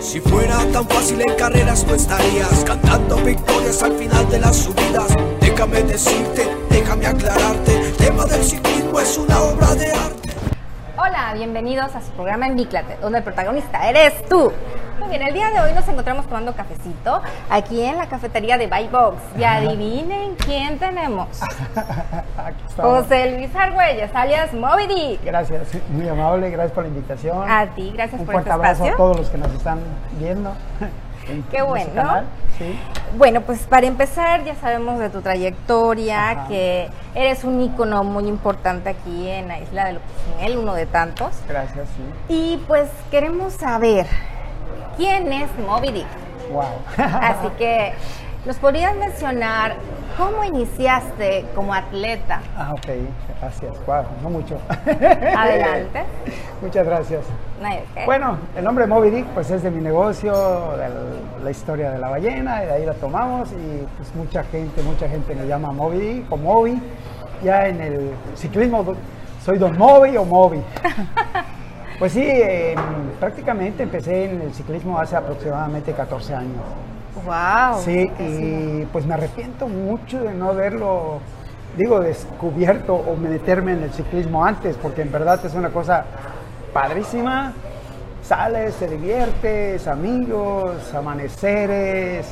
Si fuera tan fácil en carreras no estarías cantando victorias al final de las subidas. Déjame decirte, déjame aclararte, el tema del ciclismo es una obra de arte. Hola, bienvenidos a su programa Envíclate, donde el protagonista eres tú. Bien, el día de hoy nos encontramos tomando cafecito aquí en la cafetería de Buy Box. Y adivinen quién tenemos. Aquí estamos. José Luis Argüelles, alias Moby Dick. Gracias, muy amable, gracias por la invitación. A ti, gracias Un por fuerte este abrazo espacio. a todos los que nos están viendo. en- Qué bueno. canal. Sí. Bueno, pues para empezar ya sabemos de tu trayectoria, Ajá. que eres un ícono muy importante aquí en la isla de Lopusnel, uno de tantos. Gracias, sí. Y pues queremos saber, ¿quién es Moby Dick? Wow. Así que, ¿nos podrías mencionar cómo iniciaste como atleta? ah, ok, gracias. Wow, no mucho. Adelante. Muchas gracias. Bueno, el nombre Moby Dick pues es de mi negocio, de la historia de la ballena, y de ahí la tomamos y pues mucha gente, mucha gente me llama Moby Dick o Moby. Ya en el ciclismo soy Don Moby o Moby. Pues sí, eh, prácticamente empecé en el ciclismo hace aproximadamente 14 años. wow. Sí, y pues me arrepiento mucho de no haberlo, digo, descubierto o meterme en el ciclismo antes, porque en verdad es una cosa padrísima. Sales, te diviertes, amigos, amaneceres,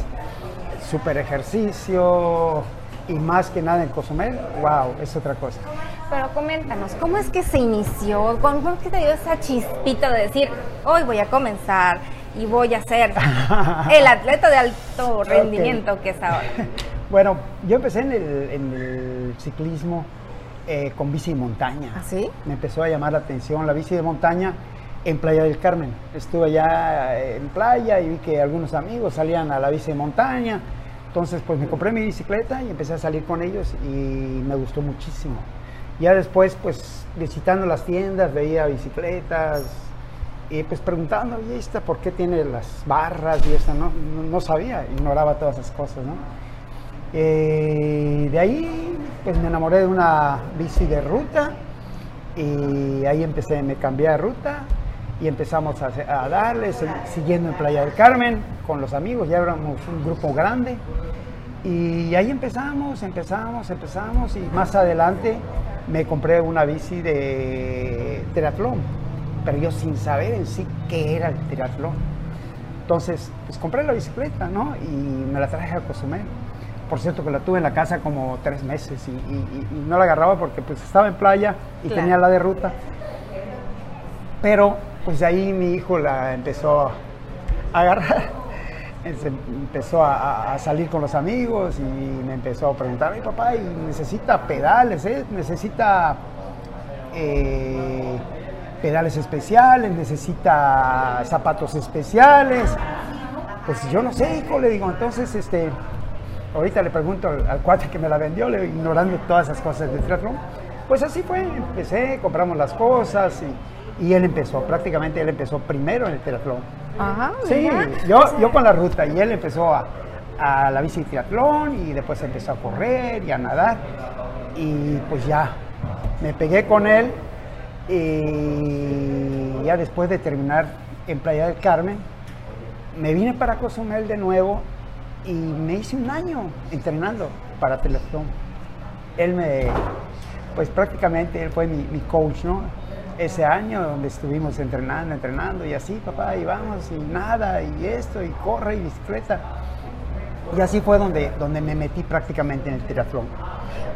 super ejercicio y más que nada en Cozumel, wow, es otra cosa. Pero coméntanos, ¿cómo es que se inició? ¿Cómo es que te dio esa chispita de decir, hoy voy a comenzar y voy a ser el atleta de alto rendimiento que es ahora? Bueno, yo empecé en el, en el ciclismo eh, con bici de montaña. ¿Ah, sí? Me empezó a llamar la atención la bici de montaña en Playa del Carmen. Estuve allá en playa y vi que algunos amigos salían a la bici de montaña. Entonces, pues me compré mi bicicleta y empecé a salir con ellos y me gustó muchísimo. Ya después, pues visitando las tiendas, veía bicicletas y pues preguntando, ¿y esta por qué tiene las barras y esta? No, no, sabía, ignoraba todas esas cosas, ¿no? Eh, de ahí, pues me enamoré de una bici de ruta y ahí empecé, me cambié de ruta y empezamos a, a darle, siguiendo en Playa del Carmen con los amigos, ya éramos un grupo grande y ahí empezamos, empezamos, empezamos y más adelante me compré una bici de triatlón, pero yo sin saber en sí qué era el triatlón. Entonces, pues compré la bicicleta, ¿no? Y me la traje a Cozumel. Por cierto que la tuve en la casa como tres meses y, y- y no la agarraba porque pues estaba en playa y Claro. tenía la de ruta. Pero pues de ahí mi hijo la empezó a agarrar. Se empezó a, salir con los amigos y me empezó a preguntar, ay papá, necesita pedales, ¿eh? necesita eh, pedales especiales, necesita zapatos especiales. Pues yo no sé, hijo, le digo, entonces este, ahorita le pregunto al, cuate que me la vendió, le, ignorando todas esas cosas del triatlón. Pues así fue, empecé, compramos las cosas y, y él empezó, prácticamente él empezó primero en el triatlón. Ajá, Sí, mira. yo, yo con la ruta y él empezó a, a la bici triatlón y después empezó a correr y a nadar y pues ya me pegué con él y ya después de terminar en Playa del Carmen me vine para Cozumel de nuevo y me hice un año entrenando para triatlón. Él me, pues prácticamente él fue mi, mi coach, ¿no? Ese año donde estuvimos entrenando, entrenando y así, papá, y vamos, y nada, y esto, y corre, y bicicleta. Y así fue donde, donde me metí prácticamente en el triatlón.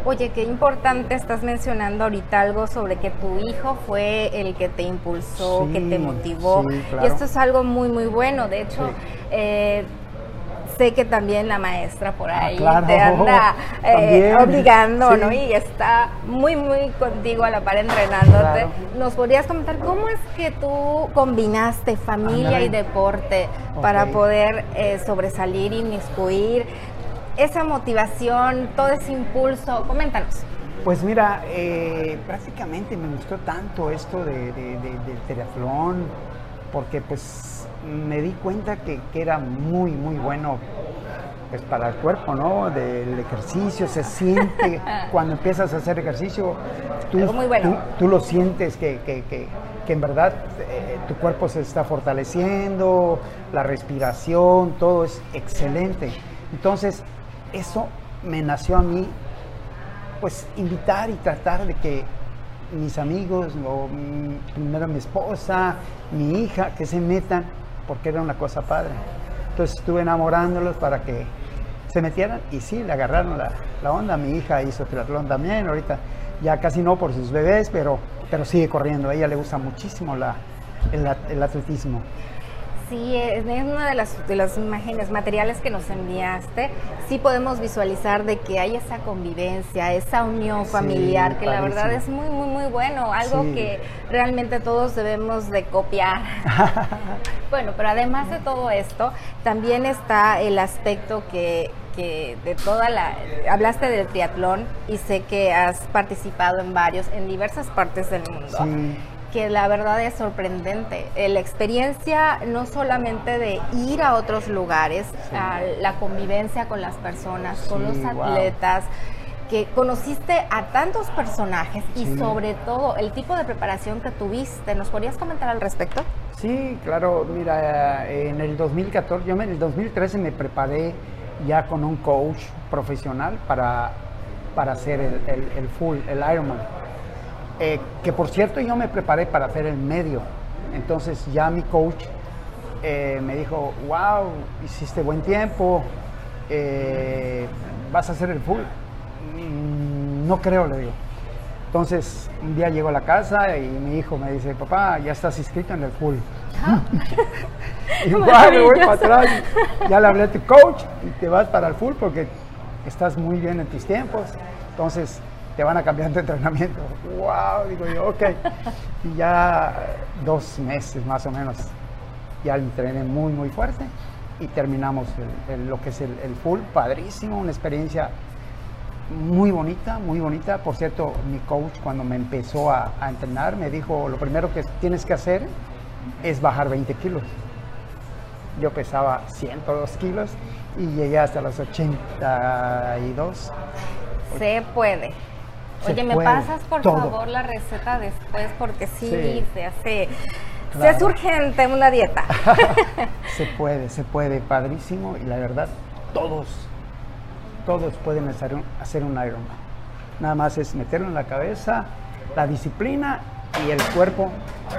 Oye, qué importante estás mencionando ahorita algo sobre que tu hijo fue el que te impulsó, que te motivó. sí, Y esto es algo muy, muy bueno. De hecho, Sí. eh, sé que también la maestra por Ah, ahí claro, te anda eh, obligando, sí. ¿no? Y está muy, muy contigo a la par entrenándote. Claro. ¿Nos podrías comentar cómo es que tú combinaste familia y deporte para Ok. poder eh, sobresalir, inmiscuir? Esa motivación, todo ese impulso, coméntanos. Pues mira, eh, prácticamente me gustó tanto esto de, de- de- del triatlón, porque pues me di cuenta que, que era muy, muy bueno pues para el cuerpo, ¿no? Del ejercicio, se siente, cuando empiezas a hacer ejercicio, tú, Algo muy bueno. tú, tú lo sientes que, que- que- que en verdad eh, tu cuerpo se está fortaleciendo, la respiración, todo es excelente. Entonces, eso me nació a mí, pues invitar y tratar de que mis amigos, o mm, primero mi esposa, mi hija, que se metan, porque era una cosa padre. Entonces estuve enamorándolos para que se metieran y sí, le agarraron la, la onda. Mi hija hizo triatlón también, ahorita ya casi no por sus bebés, pero, pero sigue corriendo. A ella le gusta muchísimo la, el, at- el atletismo. Sí, es una de las, de las imágenes materiales que nos enviaste. Sí podemos visualizar de que hay esa convivencia, esa unión Sí, familiar, que la verdad es muy, muy, muy bueno. Algo Sí. que realmente todos debemos de copiar. bueno, pero además de todo esto, también está el aspecto que, que de toda la... Hablaste del triatlón y sé que has participado en varios, en diversas partes del mundo Sí. Que la verdad es sorprendente. Eh, La experiencia no solamente de ir a otros lugares, a la convivencia con las personas, con los wow. atletas, que conociste a tantos personajes y sobre todo el tipo de preparación que tuviste. ¿Nos podrías comentar al respecto? Sí, claro, mira, en el 2014, yo en el 2013 me preparé ya con un coach profesional para, para hacer el, el- el full, el Ironman. Eh, que por cierto yo me preparé para hacer el medio. Entonces ya mi coach eh, me dijo, wow, hiciste buen tiempo, eh, vas a hacer el full. "Mm, no creo, le digo. Entonces, un día llego a la casa y mi hijo me dice, papá, ya estás inscrito en el full. y igual me voy para atrás. Ya le hablé a tu coach y te vas para el full porque estás muy bien en tus tiempos. Entonces, te van a cambiar tu entrenamiento. ¡Wow! Digo yo, ok. Y ya dos meses más o menos, ya entrené muy, muy fuerte y terminamos lo que es el, full. Padrísimo, una experiencia muy bonita, muy bonita. Por cierto, mi coach cuando me empezó a entrenar me dijo, lo primero que tienes que hacer es bajar 20 kilos. Yo pesaba 102 kilos y llegué hasta los 82. Se puede. Oye, ¿me pasas por todo. favor la receta después? Porque sí, Sí. se hace... Se hace urgente una dieta. se puede, se puede, padrísimo y la verdad, todos, todos pueden hacer un, hacer un Ironman. Nada más es meterlo en la cabeza, la disciplina y el cuerpo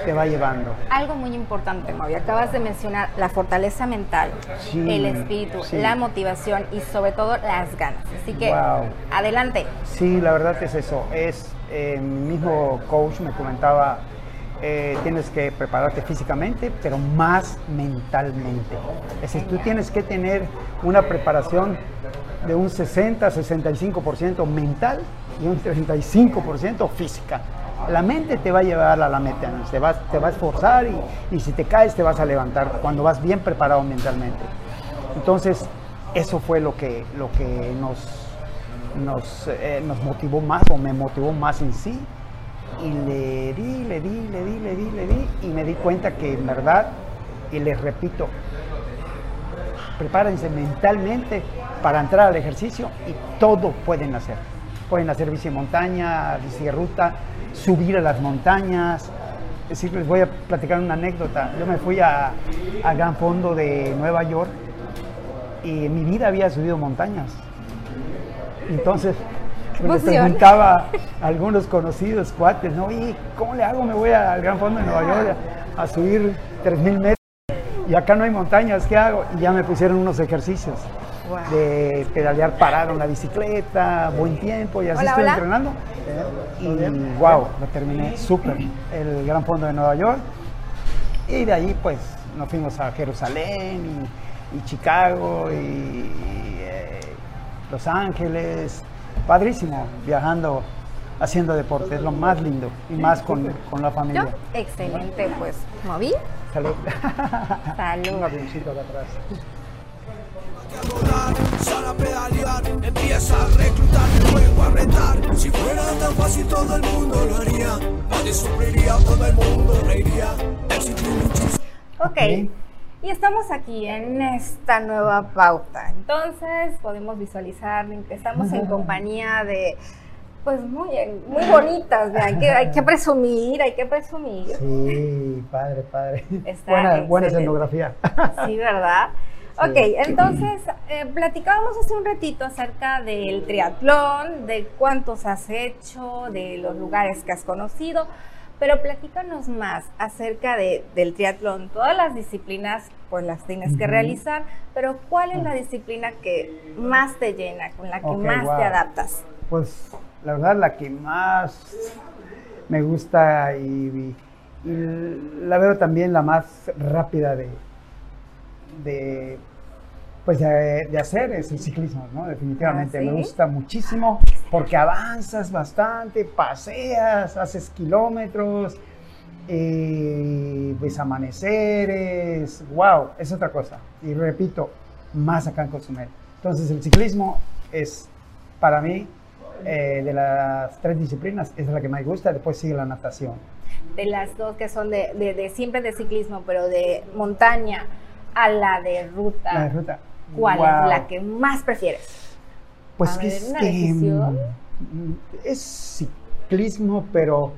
te va llevando. Algo muy importante, Mavi, acabas de mencionar la fortaleza mental, Sí, el espíritu, sí. la motivación y sobre todo las ganas. Así que, Wow. adelante. Sí, la verdad es eso. Es eh, mi mismo coach me comentaba, eh, tienes que prepararte físicamente, pero más mentalmente. Es decir, tú tienes que tener una preparación de un 60-65% mental y un 35% física. La mente te va a llevar a la meta, te va, te va a esforzar y, y si te caes te vas a levantar cuando vas bien preparado mentalmente. Entonces, eso fue lo que, lo que nos, nos, eh, nos motivó más o me motivó más en sí. Y le di, le di, le di, le di, le di y me di cuenta que en verdad, y les repito, prepárense mentalmente para entrar al ejercicio y todo pueden hacer. Pueden hacer bici montaña, bici ruta, subir a las montañas. Es decir, les voy a platicar una anécdota. Yo me fui a, a Gran Fondo de Nueva York y en mi vida había subido montañas. Entonces, me preguntaba a algunos conocidos cuates, ¿no? Oye, ¿cómo le hago? Me voy al Gran Fondo de Nueva York a, a subir 3.000 metros y acá no hay montañas, ¿qué hago? Y ya me pusieron unos ejercicios Wow. de pedalear parado en la bicicleta, buen tiempo y así Hola, estoy hola. entrenando. Y wow, lo terminé súper. El Gran Fondo de Nueva York. Y de ahí pues nos fuimos a Jerusalén y, y Chicago y eh, Los Ángeles. Padrísimo, viajando, haciendo deporte, es lo más lindo y más con, con la familia. excelente, pues, moví. Salud. Salud. Un avioncito de atrás. Sal a pedalear, empieza a reclutar, el juego a retar. Si fuera tan fácil todo el mundo lo haría, nadie sufriría, todo el mundo reiría. Éxito y muchísimo. Ok. Y estamos aquí en esta nueva pauta. Entonces podemos visualizar que estamos en compañía de, pues muy, muy bonitas. Hay que, hay que presumir, hay que presumir. Sí, padre, padre. buena, buena escenografía. Sí, ¿verdad? Ok, entonces eh, platicábamos hace un ratito acerca del triatlón, de cuántos has hecho, de los lugares que has conocido. Pero platícanos más acerca de, del triatlón. Todas las disciplinas pues las tienes que realizar, pero ¿cuál es la disciplina que más te llena, con la que más te adaptas? Pues la verdad la que más me gusta y, la veo también la más rápida de, de pues de, hacer es el ciclismo, ¿no? Definitivamente ¿Ah, me gusta muchísimo porque avanzas bastante, paseas, haces kilómetros, eh, ves amaneceres, wow, es otra cosa. Y repito, más acá en Cozumel. Entonces el ciclismo es para mí eh, de las tres disciplinas es la que más me gusta, después sigue la natación. De las dos que son de, de, siempre de ciclismo, pero de montaña a la de ruta. La de ruta. ¿Cuál es la que más prefieres? Pues que es que mm, es ciclismo, pero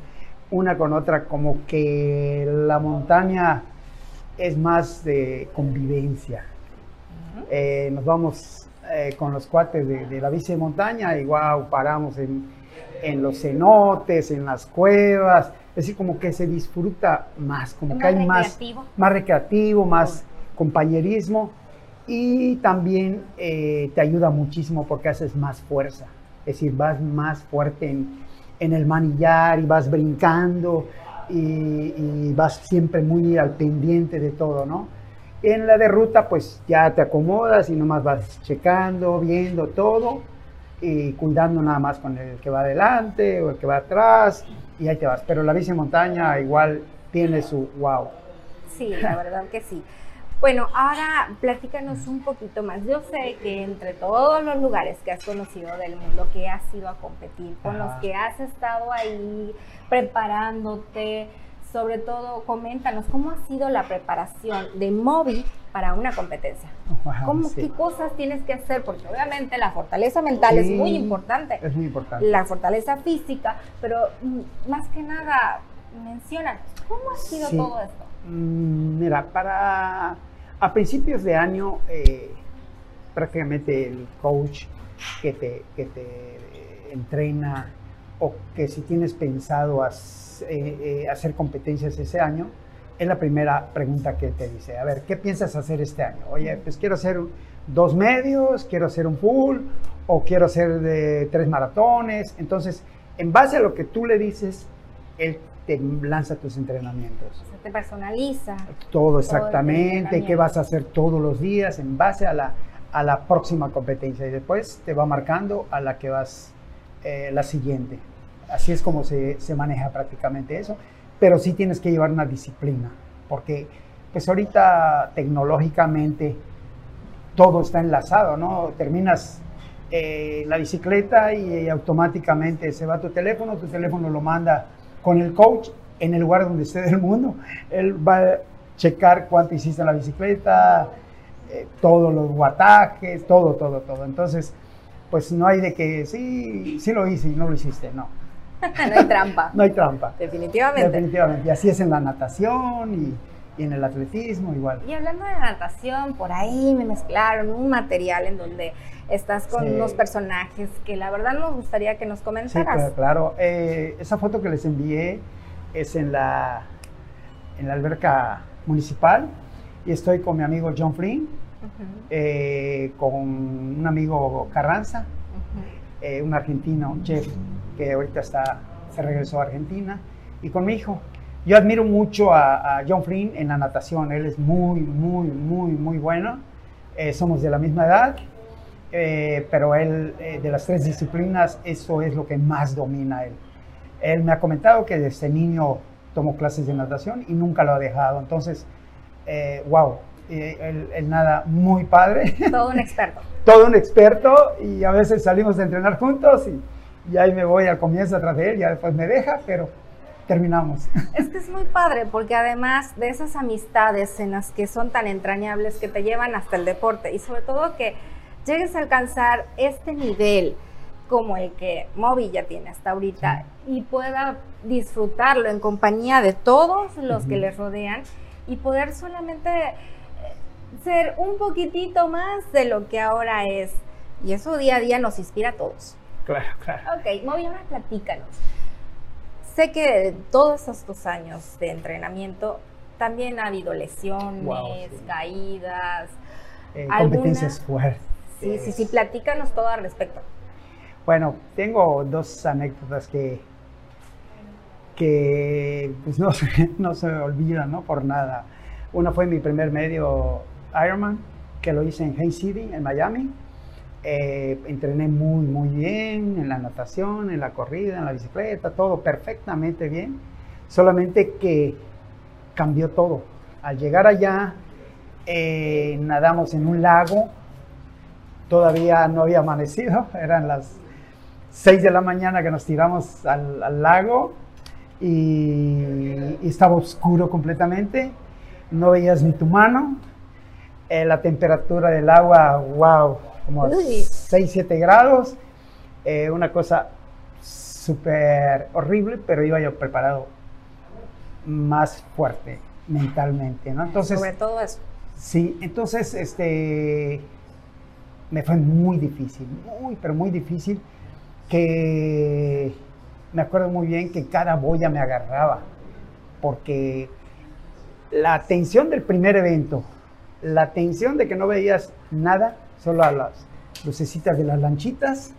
una con otra, como que la montaña es más de convivencia. Eh, nos vamos eh, con los cuates de, la bici de montaña y wow, paramos en, en, los cenotes, en las cuevas. Es decir, como que se disfruta más, como que hay más, más recreativo, más compañerismo y también eh, te ayuda muchísimo porque haces más fuerza, es decir, vas más fuerte en, el manillar y vas brincando y, vas siempre muy al pendiente de todo, ¿no? En la de ruta pues ya te acomodas y nomás vas checando, viendo todo y cuidando nada más con el que va adelante o el que va atrás y ahí te vas. Pero la bici montaña igual tiene su wow. Sí, la verdad que sí. Bueno, ahora platícanos un poquito más. Yo sé que entre todos los lugares que has conocido del mundo, que has ido a competir, con los que has estado ahí preparándote, sobre todo, coméntanos cómo ha sido la preparación de Moby para una competencia. ¿Cómo, ¿Qué cosas tienes que hacer? Porque obviamente la fortaleza mental es muy importante. Es muy importante. La fortaleza física, pero mm, más que nada, menciona, ¿cómo ha sido todo esto? Mm, mira, para a principios de año, eh, prácticamente el coach que te, te entrena o que si tienes pensado eh, eh, hacer competencias ese año, es la primera pregunta que te dice. A ver, ¿qué piensas hacer este año? Oye, pues quiero hacer dos medios, quiero hacer un full o quiero hacer de tres maratones. Entonces, en base a lo que tú le dices, él te lanza tus entrenamientos. Te personaliza. Todo exactamente, qué vas a hacer todos los días en base a la, a la próxima competencia y después te va marcando a la que vas eh, la siguiente. Así es como se, se, maneja prácticamente eso, pero sí tienes que llevar una disciplina, porque pues ahorita tecnológicamente todo está enlazado, ¿no? Terminas eh, la bicicleta y automáticamente se va tu teléfono, tu teléfono lo manda con el coach en el lugar donde esté del mundo. Él va a checar cuánto hiciste en la bicicleta, eh, todos los guatajes, todo, todo, todo. Entonces, pues no hay de que sí, sí lo hice y no lo hiciste, no. no hay trampa. no hay trampa. Definitivamente. Definitivamente. Y así es en la natación y, y, en el atletismo igual. Y hablando de natación, por ahí me mezclaron un material en donde estás con unos personajes que la verdad nos gustaría que nos comentaras. Sí, claro. Eh, esa foto que les envié es en la, en la alberca municipal y estoy con mi amigo John Flynn, eh, con un amigo Carranza, eh, un argentino, Jeff, que ahorita está, se regresó a Argentina, y con mi hijo. Yo admiro mucho a, a John Flynn en la natación, él es muy, muy, muy, muy bueno. somos de la misma edad eh, pero él, eh, de las tres disciplinas, eso es lo que más domina él. Él me ha comentado que desde niño tomó clases de natación y nunca lo ha dejado. Entonces, eh, wow, él, nada muy padre. Todo un experto. Todo un experto y a veces salimos a entrenar juntos y, y ahí me voy al comienzo atrás de él, ya después me deja, pero terminamos. Es que es muy padre porque además de esas amistades en las que son tan entrañables que te llevan hasta el deporte y sobre todo que llegues a alcanzar este nivel como el que Moby ya tiene hasta ahorita y pueda disfrutarlo en compañía de todos los que les rodean y poder solamente eh, ser un poquitito más de lo que ahora es. Y eso día a día nos inspira a todos. Claro, claro. Ok, Moby, ahora platícanos. Sé que todos estos años de entrenamiento también ha habido lesiones, Wow, sí. caídas. Eh, competencias fuertes. Sí, sí, sí, platícanos todo al respecto. Bueno, tengo dos anécdotas que, que pues no, se, no se olvidan, ¿no? Por nada. Una fue mi primer medio Ironman, que lo hice en Haines City, en Miami. Eh, entrené muy, muy bien en la natación, en la corrida, en la bicicleta, todo perfectamente bien. Solamente que cambió todo. Al llegar allá, eh, nadamos en un lago. Todavía no había amanecido, eran las 6 de la mañana que nos tiramos al, al lago y, y estaba oscuro completamente. No veías ni tu mano. Eh, la temperatura del agua, wow, como Uy. 6, 7 grados. Eh, una cosa súper horrible, pero iba yo preparado más fuerte mentalmente, ¿no? Entonces, sobre todo eso. Sí, entonces este me fue muy difícil, muy, pero muy difícil, que me acuerdo muy bien que cada boya me agarraba, porque la tensión del primer evento, la tensión de que no veías nada, solo a las lucecitas de las lanchitas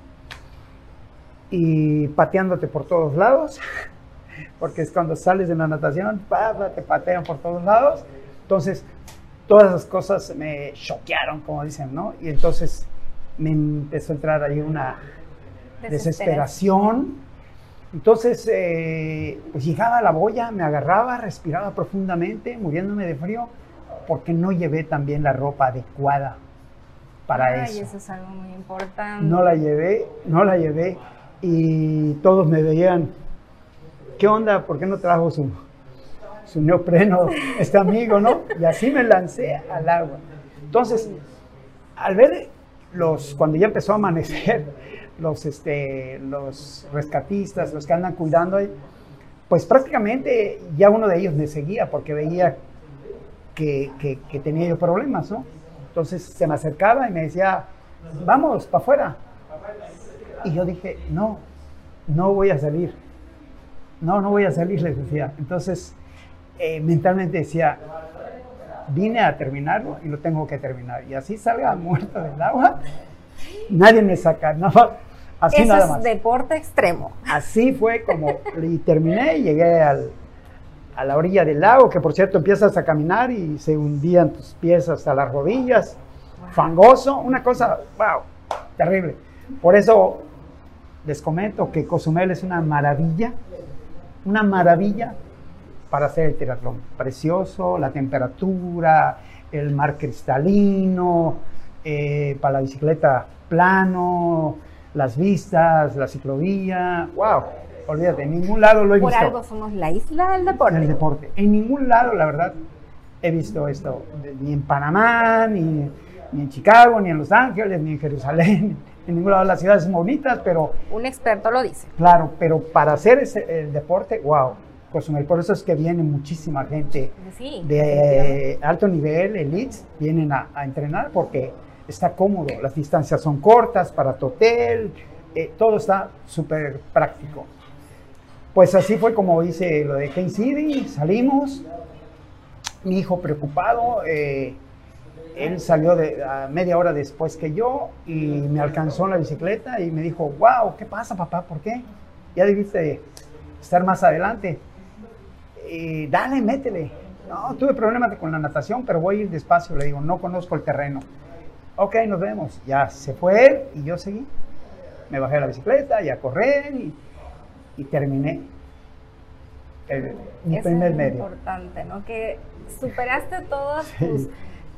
y pateándote por todos lados, porque es cuando sales de la natación, te patean por todos lados. Entonces, todas esas cosas me choquearon, como dicen, ¿no? Y entonces me empezó a entrar ahí una desesperación. Entonces, eh, pues llegaba a la boya, me agarraba, respiraba profundamente, muriéndome de frío, porque no llevé también la ropa adecuada para Ay, eso. eso es algo muy importante. No la llevé, no la llevé y todos me veían, ¿qué onda? ¿Por qué no trajo su, su neopreno este amigo, no? Y así me lancé al agua. Entonces, al ver los, cuando ya empezó a amanecer, los, este, los rescatistas, los que andan cuidando ahí, pues prácticamente ya uno de ellos me seguía porque veía que, que- que tenía yo problemas, ¿no? Entonces se me acercaba y me decía, vamos, para afuera. Y yo dije, no, no voy a salir. No, no voy a salir, les decía. Entonces, eh, mentalmente decía, vine a terminarlo y lo tengo que terminar. Y así salga muerto del agua, nadie me saca, no, así Eso nada es más. deporte extremo. Así fue como y terminé y llegué al- a la orilla del lago, que por cierto empiezas a caminar y se hundían tus pies hasta las rodillas, fangoso, una cosa, wow, terrible. Por eso les comento que Cozumel es una maravilla, una maravilla para hacer el triatlón. Precioso, la temperatura, el mar cristalino, eh, para la bicicleta plano, las vistas, la ciclovía, wow, olvídate, en ningún lado lo he Por visto. algo somos la isla del deporte. El deporte. En ningún lado, la verdad, he visto esto. Ni en Panamá, ni, ni en Chicago, ni en Los Ángeles, ni en Jerusalén. En ningún lado de las ciudades bonitas, pero Un experto lo dice. claro, pero para hacer ese, el deporte, wow. Cozumel. Por eso es que viene muchísima gente Sí. de alto nivel, elites, vienen a, a entrenar porque está cómodo. Las distancias son cortas para tu hotel, eh, todo está súper práctico. Pues así fue como hice lo de Kane City, salimos, mi hijo preocupado, eh, él salió de, a media hora después que yo y me alcanzó en la bicicleta y me dijo, wow, ¿qué pasa papá? ¿Por qué? Ya debiste estar más adelante. Y dale, métele. No, tuve problemas con la natación, pero voy a ir despacio. Le digo, no conozco el terreno. Ok, nos vemos. Ya se fue él y yo seguí. Me bajé a la bicicleta y a correr y terminé el- mi Eso primer es medio. importante, ¿no? Que superaste todos Sí,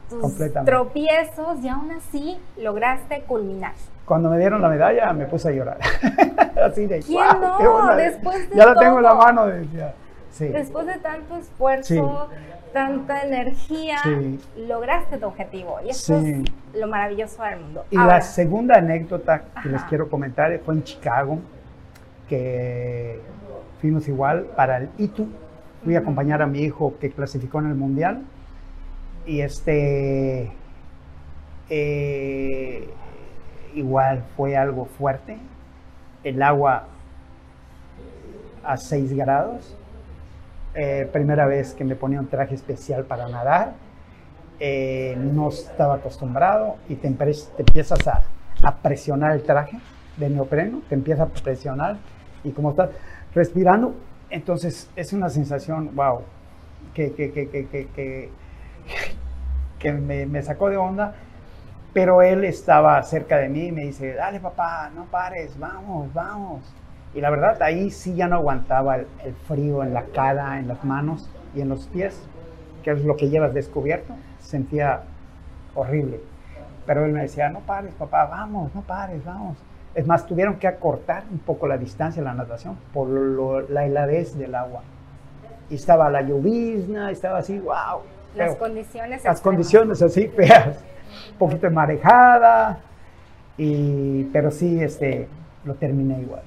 tus, tus tropiezos y aún así lograste culminar. Cuando me dieron la medalla me puse a llorar. Así de ¿Quién "Guau, no? qué buena- Después de Ya la tengo en la todo". mano. Decía. Sí. Después de tanto esfuerzo, tanta energía, Sí. lograste tu objetivo. Y eso Sí. es lo maravilloso del mundo. Y Ahora, la segunda anécdota que les Ajá. quiero comentar fue en Chicago, que fuimos igual para el ITU. Fui a acompañar a mi hijo que clasificó en el mundial. Y este. eh, igual fue algo fuerte. El agua a 6 grados. Eh, primera vez que me ponía un traje especial para nadar. Eh, no estaba acostumbrado y te empiezas a, a presionar el traje de neopreno, te empieza a presionar y como estás respirando, entonces es una sensación, wow, que, que, que, que, que, me, me sacó de onda, pero él estaba cerca de mí y me dice, dale papá, no pares, vamos, vamos. Y la verdad, ahí sí ya no aguantaba el, el frío en la cara, en las manos y en los pies, que es lo que llevas descubierto. Sentía horrible. Pero él me decía, no pares, papá, vamos, no pares, vamos. Es más, tuvieron que acortar un poco la distancia de la natación por lo- la heladez del agua. Y estaba la llovizna, estaba así, wow. las feo. condiciones. Las extremas. condiciones así feas, un poquito de marejada, y, pero sí, este, lo terminé igual.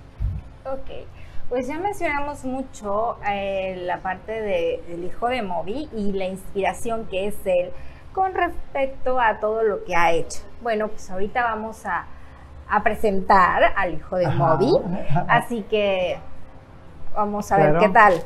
Ok, pues ya mencionamos mucho eh, la parte de- del hijo de Moby y la inspiración que es él con respecto a todo lo que ha hecho. Bueno, pues ahorita vamos a, a presentar al hijo de. Moby, así que vamos a ver qué tal.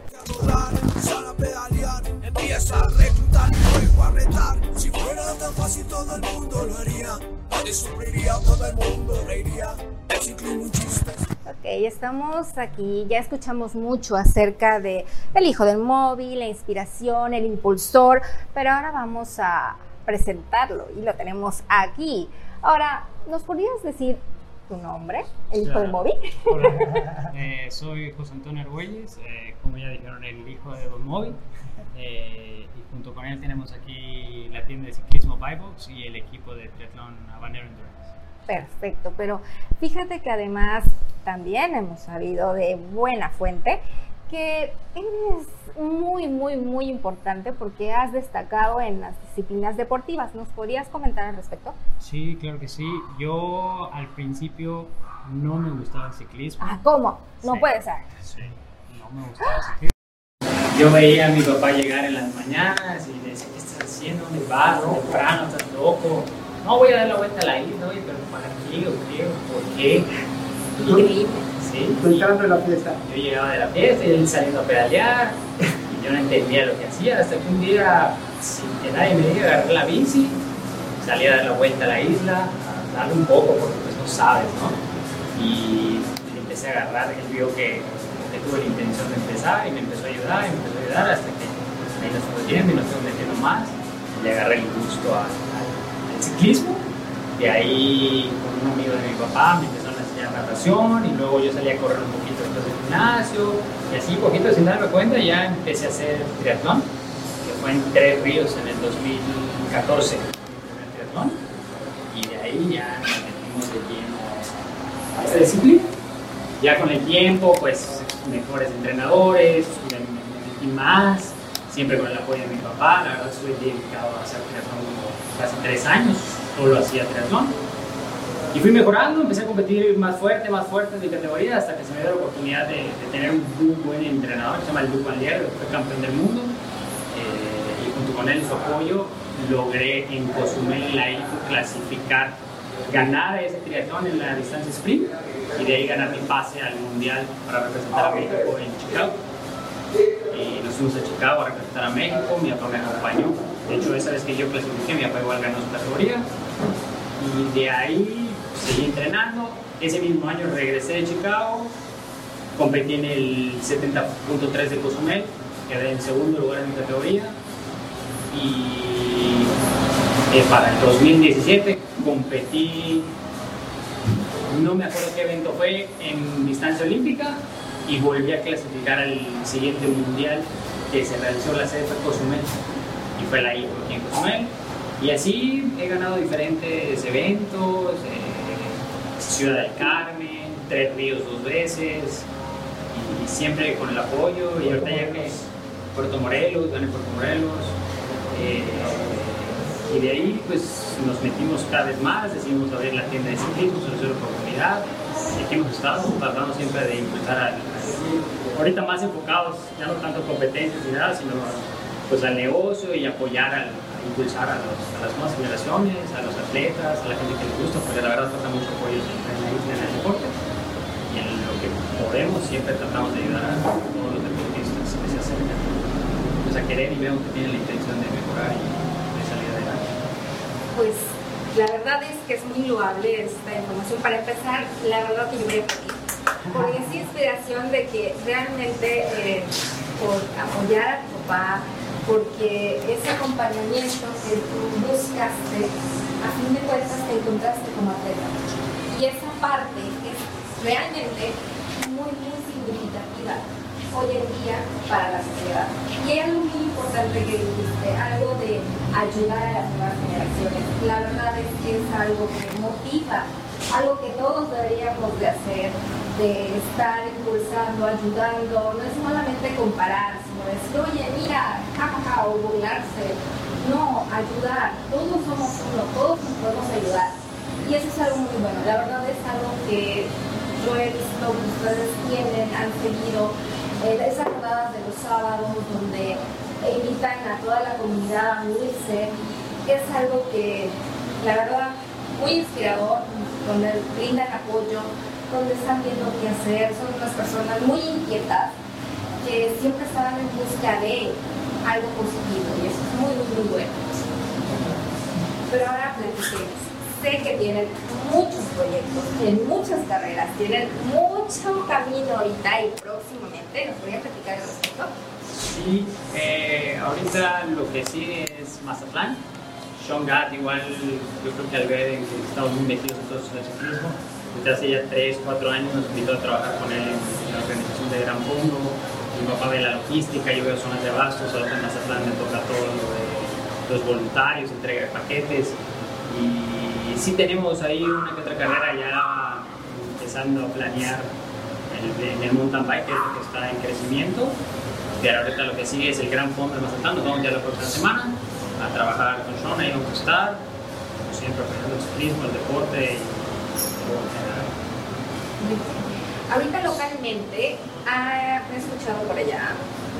Ok, estamos aquí, ya escuchamos mucho acerca de el hijo del móvil, la inspiración, el impulsor, pero ahora vamos a presentarlo y lo tenemos aquí. Ahora, ¿nos podrías decir tu nombre, el hijo del Claro. móvil? Hola, eh, soy José Antonio Argüelles, eh, como ya dijeron, el hijo de Don Moby. eh, y junto con él tenemos aquí la tienda de ciclismo Buybox y el equipo de triatlón Habanero Endurance. Perfecto, pero fíjate que además también hemos sabido de buena fuente que eres muy, muy, muy importante porque has destacado en las disciplinas deportivas. ¿Nos podrías comentar al respecto? Sí, claro que sí. Yo al principio no me gustaba el ciclismo. Ah, ¿cómo? No Sí. puede ser. Sí, no me gustaba el ciclismo. Yo veía a mi papá llegar en las mañanas y le decía, ¿qué estás haciendo? ¿Dónde vas? Temprano, estás loco. No, voy a dar la vuelta a la isla, pero ¿para qué? ¿O qué? ¿Por qué? Increíble. Sí, y entrando en la fiesta. yo llegaba de la fiesta y él saliendo a pedalear y yo no entendía lo que hacía hasta que un día, sin que nadie me diga, agarré la bici, salí a dar la vuelta a la isla, a darle un poco porque pues no sabes, ¿no? Y le empecé a agarrar, él vio que, que tuve la intención de empezar y me empezó a ayudar y me empezó a ayudar hasta que ahí nos fue yendo y nos fuimos metiendo más y le agarré el gusto al- al ciclismo. De ahí, con un amigo de mi papá, enseñar natación y luego yo salí a correr un poquito después del gimnasio y así, poquito sin darme cuenta, ya empecé a hacer triatlón, que fue en Tres Ríos en el 2014, mi primer triatlón. Y de ahí ya nos metimos de lleno a esta disciplina. Ya con el tiempo, pues mejores entrenadores, metí más, siempre con el apoyo de mi papá. La verdad, estoy dedicado a hacer triatlón como casi tres años, solo hacía triatlón. Y fui mejorando, empecé a competir más fuerte, más fuerte en mi categoría, hasta que se me dio la oportunidad de, tener un muy buen entrenador que se llama Luc Valier, que fue campeón del mundo. Eh, y junto con él su apoyo, logré en Cozumel, la IFU, clasificar, ganar ese triatlón en la distancia sprint y de ahí ganar mi pase al mundial para representar a México en Chicago. Y nos fuimos a Chicago a representar a México, mi papá me acompañó. De hecho, esa vez que yo clasifiqué, mi papá igual ganó su categoría. Y de ahí seguí entrenando. Ese mismo año regresé de Chicago, competí en el 70.3 de Cozumel, quedé en segundo lugar en mi categoría. Y eh, para el 2017 competí, no me acuerdo qué evento fue, en distancia olímpica y volví a clasificar al siguiente mundial que se realizó la sede Cozumel y fue la IFO aquí en Cozumel. Y así he ganado diferentes eventos, eh, Ciudad del Carmen, Tres Ríos dos veces, y siempre con el apoyo. Y ahorita ya que Puerto Morelos, gané Puerto Morelos. eh, y de ahí pues nos metimos cada vez más, decidimos abrir la tienda de ciclismo, de oportunidad. Y aquí hemos estado tratando siempre de impulsar al, al- ahorita más enfocados, ya no tanto competencias ni nada, sino pues al negocio y apoyar al, impulsar a, los- las nuevas generaciones, a los atletas, a la gente que les gusta, porque la verdad falta mucho apoyo en, la isla, en el deporte. Y en lo que podemos siempre tratamos de ayudar a todos los deportistas que se acercan pues, a querer y vemos que tienen la intención de mejorar y de salir adelante. Pues la verdad es que es muy loable esta información. Para empezar, la verdad que yo a por ti. Porque es inspiración de que realmente eh, por apoyar a tu papá, porque ese acompañamiento que tú buscaste, a fin de cuentas te encontraste como atleta. Y esa parte es realmente muy, muy significativa hoy en día para la sociedad. Y hay algo muy importante que dijiste, algo de ayudar a las nuevas generaciones. La verdad es que es algo que motiva, algo que todos deberíamos de hacer, de estar impulsando, ayudando, no es solamente comparar, decir, oye, mira, jajaja, o burlarse. No, ayudar, todos somos uno, todos nos podemos ayudar. Y eso es algo muy bueno, la verdad es algo que yo he visto que ustedes tienen, han seguido eh, esas rodadas de los sábados donde invitan a toda la comunidad a unirse. Es algo que, la verdad, muy inspirador, donde brindan apoyo, donde están viendo qué hacer, son unas personas muy inquietas que siempre están en busca de algo positivo y eso es muy, muy, muy bueno. Pero ahora platiquemos. Sé que tienen muchos proyectos, tienen muchas carreras, tienen mucho camino ahorita y próximamente. ¿Nos podrían platicar al respecto? Sí, eh, ahorita lo que sigue es Mazatlán. Sean Gatt, igual, yo creo que al ver en que estamos muy metidos en todo eso del ciclismo, desde hace ya 3, 4 años nos invitó a trabajar con él en la organización de Gran Fondo. Mi papá ve la logística, yo veo zonas de abastos, ahora en Mazatlán me toca todo lo de los voluntarios, entrega de paquetes. Y sí tenemos ahí una que otra carrera ya empezando a planear en el mountain bike, que está en crecimiento. Pero ahorita lo que sigue es el gran fondo de Mazatlán, nos vamos ya la próxima semana a trabajar con Sean, ahí vamos a estar, siempre apoyando el ciclismo, el deporte y todo en general. Ahorita localmente, ah, he escuchado por allá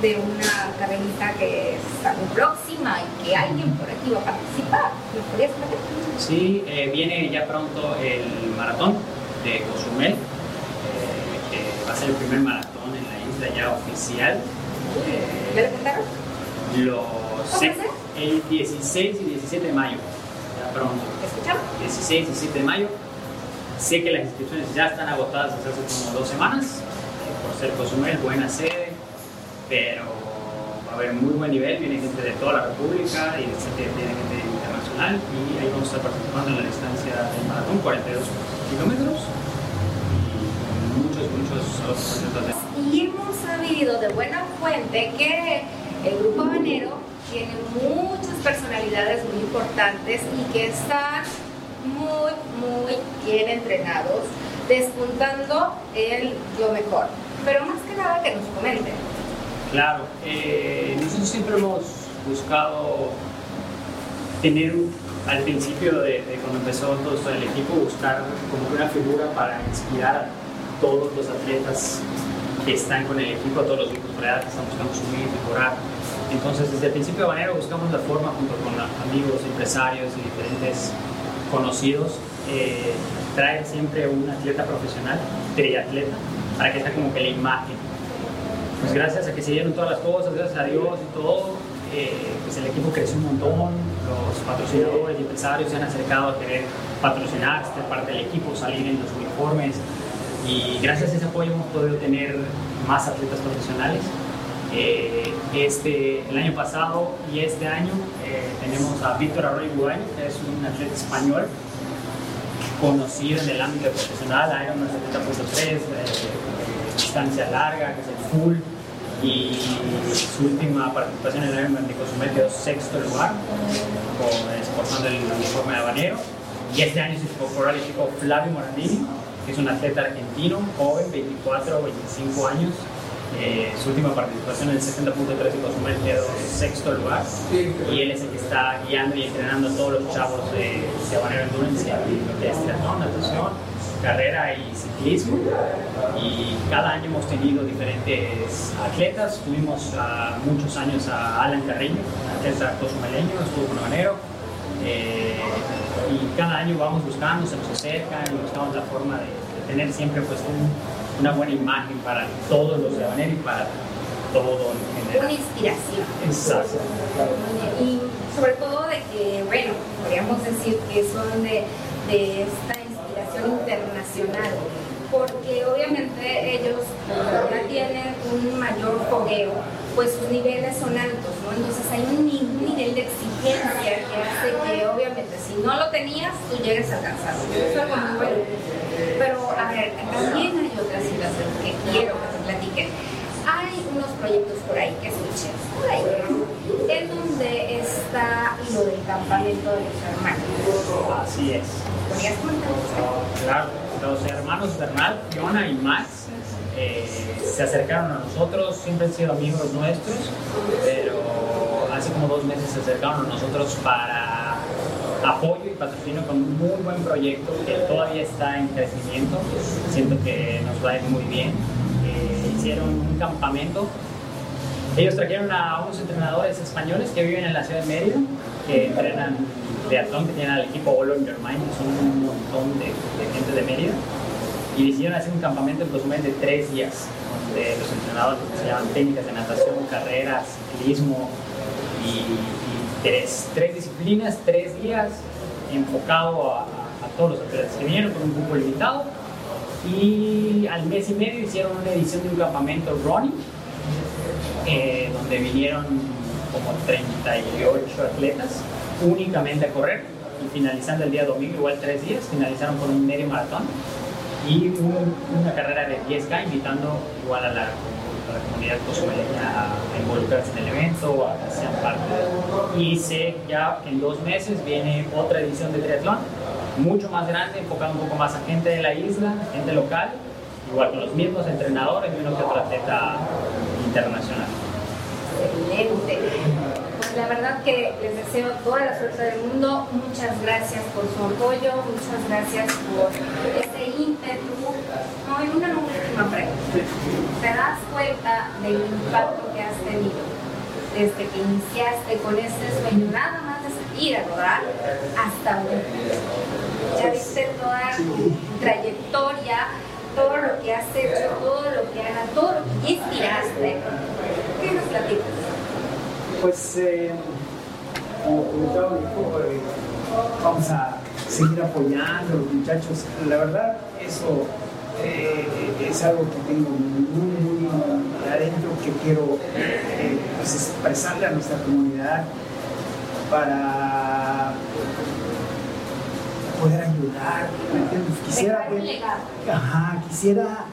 de una carrerita que está muy próxima y que alguien por aquí va a participar. ¿Me podrías platicar? Sí, eh, viene ya pronto el maratón de Cozumel, eh, que va a ser el primer maratón en la isla ya oficial. ¿Ya le contaron? Los ¿Cómo se- es, eh? el 16 y 17 de mayo, ya pronto. ¿Escuchamos? 16 y 17 de mayo. Sé que las inscripciones ya están agotadas desde hace como dos semanas, eh, por ser Cozumel, buena sede, pero va a haber muy buen nivel, viene gente de toda la República y viene gente internacional y ahí vamos a estar participando en la distancia del maratón, 42 kilómetros y muchos, muchos otros de Y hemos sabido de buena fuente que el Grupo Habanero tiene muchas personalidades muy importantes y que están muy, muy bien entrenados, despuntando el yo mejor. Pero más que nada que nos comenten. Claro, eh, nosotros siempre hemos buscado tener al principio de, de cuando empezó todo esto del equipo, buscar como una figura para inspirar a todos los atletas que están con el equipo, a todos los grupos por edad que están buscando subir, mejorar. Entonces, desde el principio de Banero buscamos la forma, junto con amigos, empresarios y diferentes conocidos, eh, traer siempre un atleta profesional, triatleta, para que sea como que la imagen pues gracias a que se dieron todas las cosas, gracias a Dios y todo, eh, pues el equipo creció un montón, los patrocinadores y empresarios se han acercado a querer patrocinar, ser parte del equipo, salir en los uniformes y gracias a ese apoyo hemos podido tener más atletas profesionales. Eh, este, el año pasado y este año eh, tenemos a Víctor Arroyo Bugaño, que es un atleta español conocido en el ámbito profesional, Ironman 70.3, eh, distancia larga, que es el full, y su última participación en el Ironman de Cozumel quedó sexto lugar, exportando el uniforme de habanero, y este año se incorporó al equipo Flavio Morandini, que es un atleta argentino, joven, 24 o 25 años, Eh, su última participación en el 70.3 de Cozumel quedó en sexto lugar y él es el que está guiando y entrenando a todos los chavos de, Habanero Endurance, que es triatlón, natación, carrera y ciclismo. Y cada año hemos tenido diferentes atletas. Tuvimos muchos años a Alan Carrillo, atleta cozumeleño, estuvo con Habanero. Eh, y cada año vamos buscando, se nos acercan y buscamos la forma de, de tener siempre pues un- una buena imagen para todos los y para todo en Una general. inspiración. Exacto. Y sobre todo de que, bueno, podríamos decir que son de, de esta inspiración internacional, porque obviamente ellos ya tienen un mayor fogueo, pues sus niveles son altos, ¿no? Entonces hay un, un nivel de exigencia que hace que obviamente si no lo tenías, tú llegues a alcanzarlo. Eso es algo muy bueno. Pero, a ver, también hay otra situación que quiero que te platiquen. Hay unos proyectos por ahí que escuché, por ahí, ¿no? en donde está lo del campamento de los hermanos. Así es. ¿Podrías comentar? Claro, los hermanos Bernal, Fiona y Max eh, se acercaron a nosotros, siempre han sido amigos nuestros, pero hace como dos meses se acercaron a nosotros para apoyo y patrocinio con un muy buen proyecto que todavía está en crecimiento. Siento que nos va a ir muy bien. Eh, hicieron un campamento ellos trajeron a unos entrenadores españoles que viven en la ciudad de Mérida, que entrenan triatlón, que tienen al equipo Your Mind, que son un montón de, gente de Mérida, y decidieron hacer un campamento en Cozumel de tres días, donde los entrenadores se llaman técnicas de natación, carreras, ciclismo y tres, disciplinas, tres días, enfocado a, todos los atletas que vinieron con un grupo limitado. Y al mes y medio hicieron una edición de un campamento running eh, donde vinieron como 38 atletas únicamente a correr y finalizando el día domingo, igual tres días, finalizaron con un medio maratón y un- una carrera de 10K invitando igual a la, comunidad cozumeleña a, a en el evento, a que Y sé ya que en dos meses viene otra edición de triatlón, mucho más grande, enfocado un poco más a gente de la isla, gente local, igual con los mismos entrenadores y uno que otro atleta internacional. Excelente. Pues la verdad que les deseo toda la suerte del mundo. Muchas gracias por su apoyo, muchas gracias por ese ímpetu. No, y una última pregunta. ¿Te das cuenta del impacto que has tenido desde que iniciaste con ese sueño nada más de salir a rodar hasta hoy? Ya viste toda tu trayectoria, todo lo que has hecho, todo lo que hagas, todo lo que inspiraste. ¿Qué nos platicas? Pues, eh, como comentaba mi hijo, eh, vamos a seguir apoyando a los muchachos. La verdad, eso eh, es algo que tengo muy, muy adentro que quiero pues, expresarle a nuestra comunidad para poder ayudar. ¿me entiendes? Quisiera legado. Ajá, quisiera,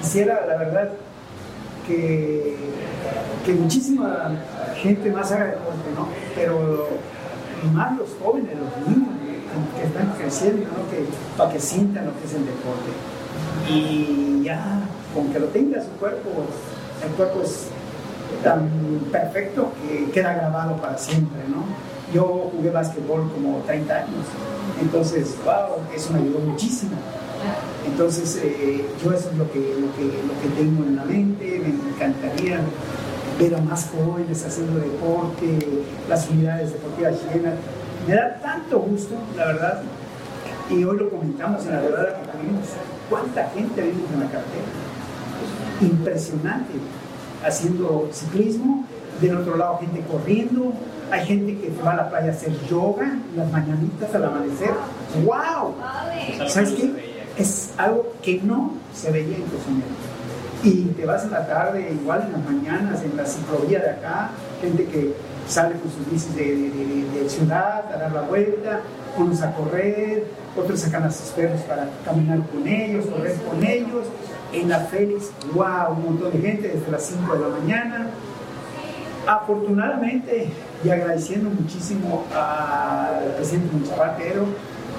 quisiera, la verdad, que, que muchísima gente más deporte, ¿no? Pero más los jóvenes, los niños que, están creciendo, ¿no? Que, para que sientan lo que es el deporte. Y ya, con que lo tenga su cuerpo, el cuerpo es tan perfecto que queda grabado para siempre, ¿no? Yo jugué básquetbol como 30 años, entonces, wow, eso me ayudó muchísimo. Entonces, eh, yo eso es lo que, lo, que, lo que tengo en la mente, me encantaría ver a más jóvenes haciendo deporte, las unidades deportivas llenas. Me da tanto gusto, la verdad, y hoy lo comentamos en la verdad que tuvimos, cuánta gente vimos en la carretera. Impresionante, haciendo ciclismo, del otro lado gente corriendo, hay gente que va a la playa a hacer yoga las mañanitas al amanecer. ¡Wow! ¿Sabes qué? Es algo que no se veía en Cozumel. Y te vas en la tarde, igual en las mañanas, en la ciclovía de acá, gente que sale con sus bicis de, de- de- ciudad a dar la vuelta, unos a correr, otros sacan a sus perros para caminar con ellos, correr con ellos. En la Félix, wow, un montón de gente desde las 5 de la mañana. Afortunadamente, y agradeciendo muchísimo al presidente Pedro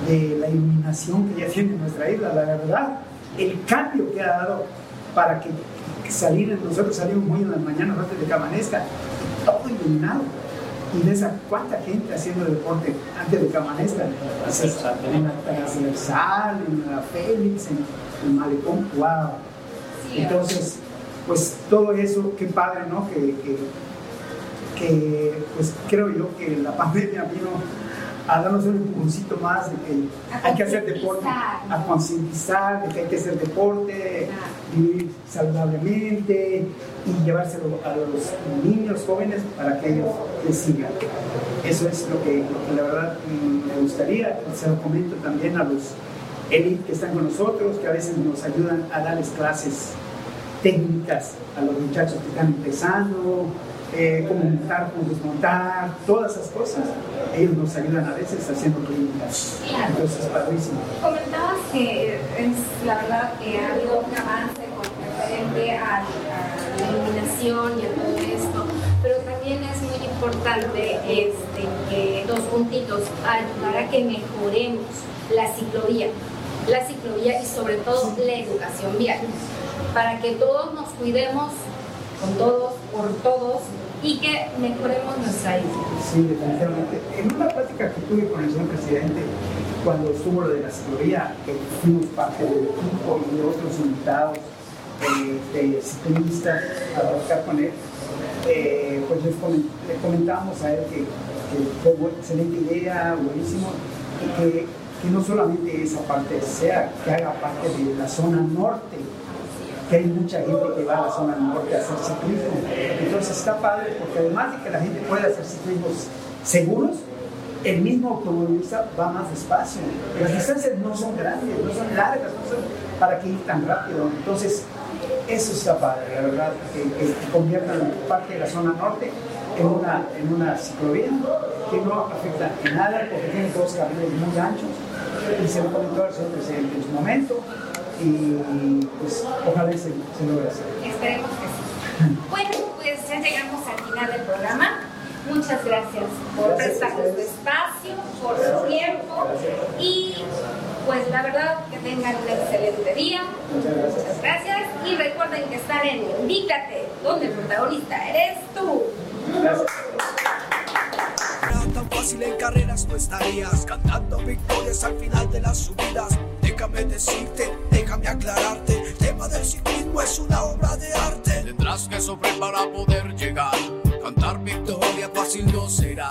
de la iluminación que ya tiene en nuestra isla, la verdad, el cambio que ha dado para que salir, nosotros salimos muy en las mañanas antes de que amanezca, todo iluminado. Y ves a cuánta gente haciendo deporte antes de que amanezca. En la transversal, en la Félix, en el malecón, wow. Entonces, pues todo eso, qué padre, ¿no? Que, que, que, pues creo yo que la pandemia vino a darnos un empujoncito más de que hay que hacer deporte, a concientizar de que hay que hacer deporte, vivir saludablemente y llevárselo a los niños jóvenes para que ellos les sigan. Eso es lo que, la verdad mm, me gustaría, se lo comento también a los élites que están con nosotros, que a veces nos ayudan a darles clases técnicas a los muchachos que están empezando, eh, cómo montar, cómo desmontar, todas esas cosas. Ellos nos ayudan a veces haciendo clínicas. Entonces es padrísimo. Comentabas que es la verdad que ha habido un avance con referente a, la iluminación y a todo esto, pero también es muy importante este, que dos puntitos ayudar a que mejoremos la ciclovía, la ciclovía y sobre todo la educación vial, para que todos nos cuidemos con todos, por todos y que mejoremos nuestra isla. Sí, definitivamente. En una plática que tuve con el señor presidente, cuando estuvo lo de la seguridad, que fuimos parte del equipo y de otros invitados eh, de ciclistas a trabajar con él, eh, pues le comentábamos a él que, fue una excelente idea, buenísimo, y que, que no solamente esa parte sea, que haga parte de la zona norte que hay mucha gente que va a la zona norte a hacer ciclismo. Entonces está padre porque además de que la gente puede hacer ciclismos seguros, el mismo automovilista va más despacio. Las distancias no son grandes, no son largas, no son para que ir tan rápido. Entonces, eso está padre, la verdad, que, que, conviertan parte de la zona norte en una, en una ciclovía que no afecta en nada porque tiene dos carriles muy anchos y se lo comentó el presidente en su momento y pues ojalá se, se logre hacer. Esperemos que sí. bueno, pues ya llegamos al final del programa. Muchas gracias por prestarnos su espacio, por su tiempo y pues la verdad que tengan un excelente día. Muchas gracias. Muchas gracias y recuerden que están en Indícate, donde el protagonista eres tú. Gracias. tan fácil en carreras no estarías cantando victorias al final de las subidas. Déjame decirte, déjame aclararte, el tema del ciclismo es una obra de arte. Tendrás que sufrir para poder llegar, cantar victoria fácil no será.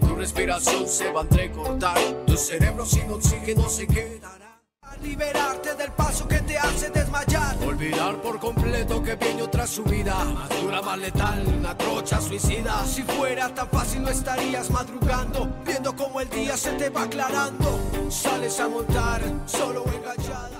Tu respiración se va a entrecortar, tu cerebro sin oxígeno se quedará. Liberarte del paso que te hace desmayar. Olvidar por completo que viene otra subida. Más dura, más letal, una trocha suicida. Si fuera tan fácil no estarías madrugando. Viendo cómo el día se te va aclarando. Sales a montar, solo enganchada.